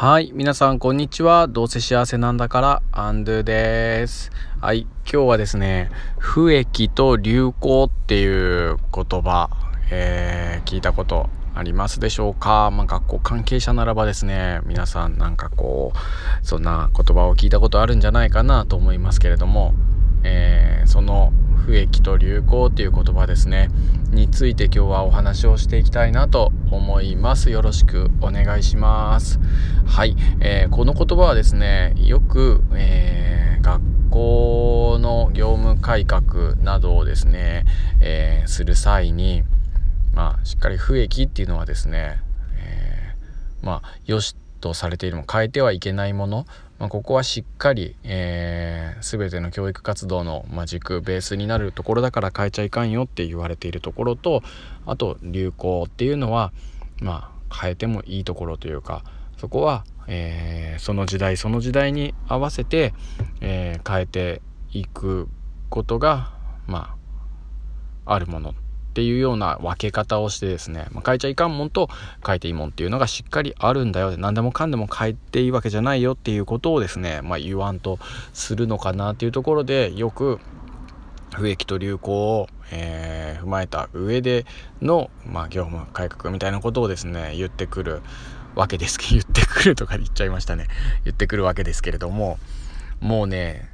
はい。皆さん、こんにちは。どうせ幸せなんだから、アンドゥです。はい。今日はですね、不益と流行っていう言葉、えー、聞いたことありますでしょうか、まあ、学校関係者ならばですね、皆さんなんかこう、そんな言葉を聞いたことあるんじゃないかなと思いますけれども、えー、その不益と流行っていう言葉ですね。について今日はお話をしていきたいなと思います。よろしくお願いします。はい、えー、この言葉はですねよく、えー、学校の業務改革などをですね、えー、する際にまあしっかり不益っていうのはですね、えまあよしとされているも変えてはいけないものまあ、ここはしっかり、えー、全ての教育活動の、まあ、軸ベースになるところだから変えちゃいかんよって言われているところとあと流行っていうのは、まあ、変えてもいいところというかそこは、えー、その時代その時代に合わせて、えー、変えていくことが、まあ、あるもの。っていうような分け方をしてですね、まあ、変えちゃいかんもんと変えていいもんっていうのがしっかりあるんだよ。何でもかんでも変えていいわけじゃないよっていうことをですね、まあ、言わんとするのかなっていうところでよく不益と流行を、えー、踏まえた上での、まあ、業務改革みたいなことをですね言ってくるわけですけど言ってくるとか言っちゃいましたね。言ってくるわけですけれどももうね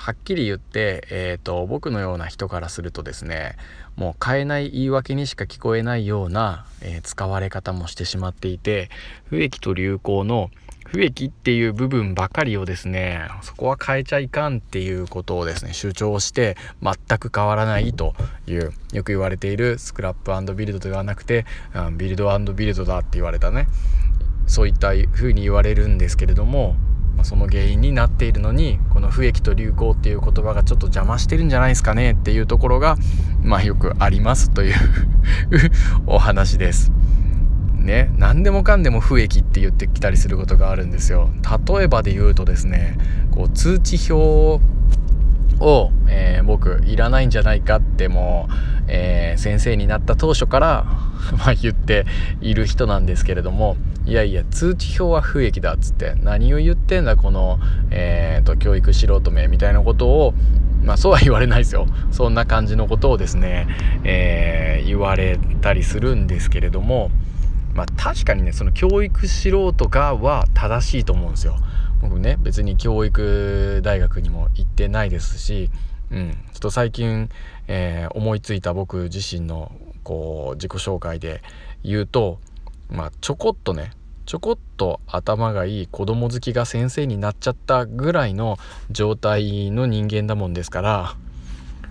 はっきり言って、えーと、僕のような人からするとですねもう変えない言い訳にしか聞こえないような、えー、使われ方もしてしまっていて不益と流行の不益っていう部分ばかりをですねそこは変えちゃいかんっていうことをですね主張して全く変わらないというよく言われているスクラップビルドではなくてビルドビルドだって言われたねそういった風に言われるんですけれどもまあ、その原因になっているのにこの不益と流行っていう言葉がちょっと邪魔してるんじゃないですかねっていうところがまあよくありますという お話です。ね、何でもかんでも不益って言ってきたりすることがあるんですよ。例えばで言うとですねこう通知表を、えー、僕いらないんじゃないかってもう、えー、先生になった当初から ま言っている人なんですけれどもいやいや通知表は不益だっつって何を言ってんだこの、えーと、教育素人名みたいなことをまあそうは言われないですよ。そんな感じのことをですね、えー、言われたりするんですけれどもまあ確かにねその教育素人がは正しいと思うんですよ。僕ね別に教育大学にも行ってないですし、うん、ちょっと最近、えー、思いついた僕自身のこう自己紹介で言うとまあちょこっとねちょこっと頭がいい子供好きが先生になっちゃったぐらいの状態の人間だもんですから、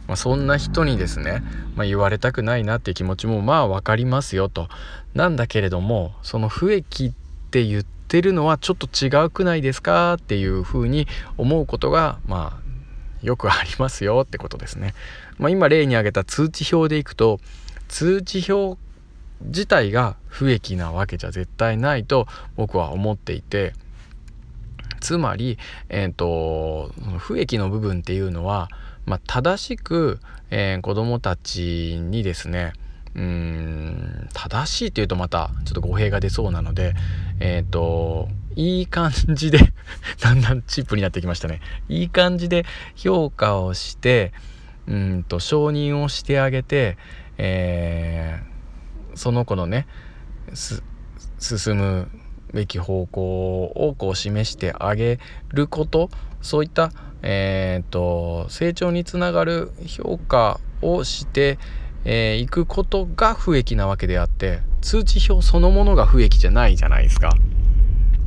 まあ、そんな人にですね、まあ、言われたくないなっていう気持ちもまあ分かりますよと。なんだけれどもその不益って言ってるのはちょっと違うくないですかっていうふうに思うことがまあよくありますよってことですね。まあ、今例に挙げた通知表でいくと通知表自体が不益なわけじゃ絶対ないと僕は思っていてつまり、えーと、不益の部分っていうのは、まあ、正しく、えー、子どもたちにですねうん正しいっていうとまたちょっと語弊が出そうなのでえっ、ー、といい感じで だんだんチップになってきましたね。いい感じで評価をしてうんと承認をしてあげて、えーその子のね進むべき方向をこう示してあげることそういった、えーと、成長につながる評価をして、えー、くことが不益なわけであって通知表そのものが不益じゃないじゃないですか。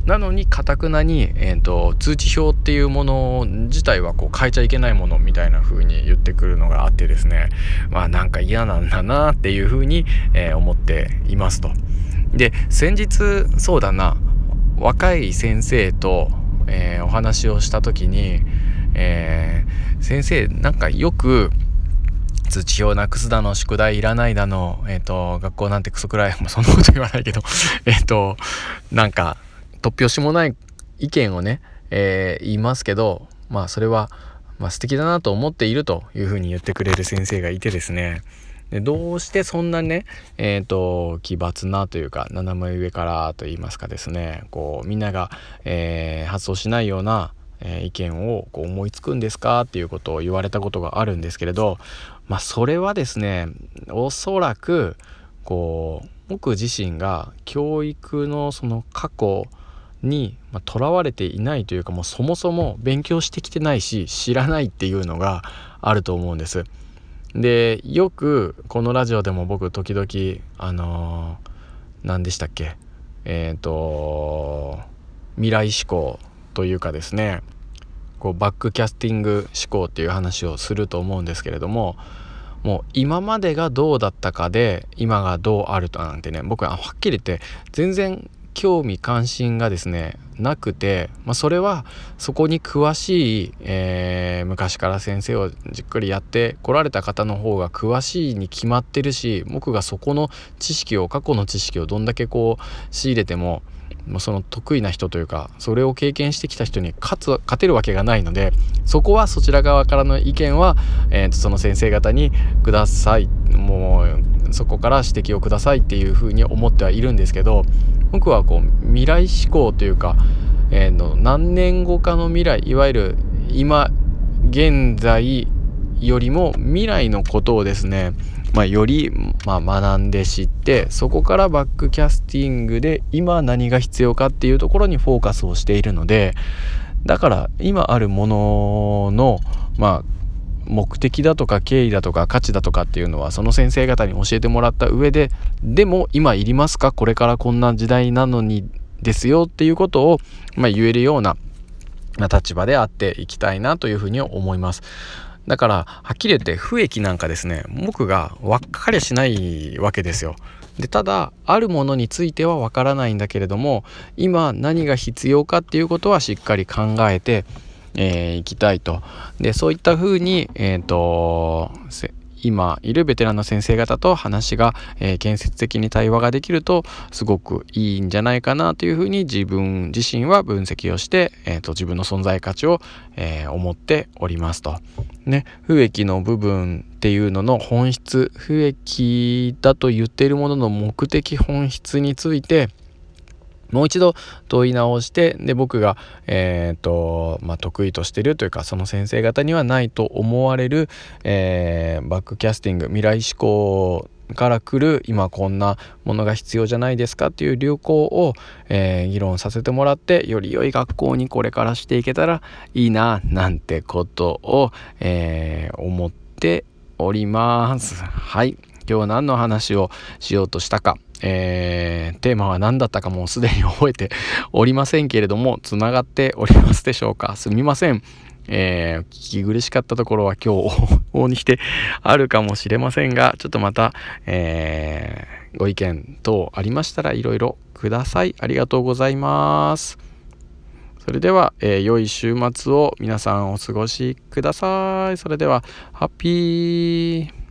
なのにかたくなに、えーと、通知表っていうもの自体はこう変えちゃいけないものみたいな風に言ってくるのがあってですねまあなんか嫌なんだなっていう風に、えー、思っていますと。で先日そうだな若い先生と、えー、お話をした時に、えー、先生なんかよく通知表なくすだの宿題いらないだの、えーと、学校なんてクソくらい、まあ、そんなこと言わないけど えっとなんか突拍子もない意見をね、えー、言いますけどまあそれは、まあ、素敵だなと思っているというふうに言ってくれる先生がいてですね。でどうしてそんなねえっ、ー、と奇抜なというか斜め上からと言いますかですねこうみんなが、えー、発想しないようなえ意見をこう思いつくんですかっていうことを言われたことがあるんですけれどまあそれはですねおそらくこう僕自身が教育のその過去にとら、われていないというかもうそもそも勉強してきてないし知らないっていうのがあると思うんです。でよくこのラジオでも僕時々あのー、何でしたっけ？えっ、ー、と未来志向というかですねこうバックキャスティング思考っていう話をすると思うんですけれどももう今までがどうだったかで今がどうあるとなんてね僕ははっきり言って全然興味関心がですねなくて、まあ、それはそこに詳しい、えー、昔から先生をじっくりやってこられた方の方が詳しいに決まってるし僕がそこの知識を過去の知識をどんだけこう仕入れてももうその得意な人というかそれを経験してきた人に勝つ勝てるわけがないのでそこはそちら側からの意見は、えー、とその先生方にください。もうそこから指摘をくださいっていうふうに思ってはいるんですけど僕はこう未来志向というか、えー、の何年後かの未来いわゆる今現在よりも未来のことをですねまあ、より、まあ、学んで知ってそこからバックキャスティングで今何が必要かっていうところにフォーカスをしているのでだから今あるもののまあ目的だとか経緯だとか価値だとかっていうのはその先生方に教えてもらった上ででも今いりますか？これからこんな時代なのにですよっていうことを、まあ、言えるような立場であっていきたいなというふうに思います。だから、はっきり言って、不益なんかですね、僕が分かりゃしないわけですよ。で、ただ、あるものについては分からないんだけれども、今何が必要かっていうことはしっかり考えて、えー、いきたいと。で、そういったふうに、えっ、ー、と、今いるベテランの先生方と話が、えー、建設的に対話ができるとすごくいいんじゃないかなというふうに自分自身は分析をして、えーと、自分の存在価値を、えー、思っておりますと。ね、不益の部分っていうのの本質不益だと言っているものの目的本質についてもう一度問い直してで僕が、えーとまあ、得意としてるというかその先生方にはないと思われる、えー、バックキャスティング未来志向から来る今こんなものが必要じゃないですかっていう流行を、えー、議論させてもらってより良い学校にこれからしていけたらいいななんてことを、えー、思っております。はい今日は何の話をしようとしたかえー、テーマは何だったかもうすでに覚えておりませんけれども、つながっておりますでしょうか？すみません。えー、聞き苦しかったところは今日往々にしてあるかもしれませんが、ちょっとまた、えー、ご意見等ありましたらいろいろください。ありがとうございます。それでは、えー、良い週末を皆さんお過ごしください。それでは、ハッピー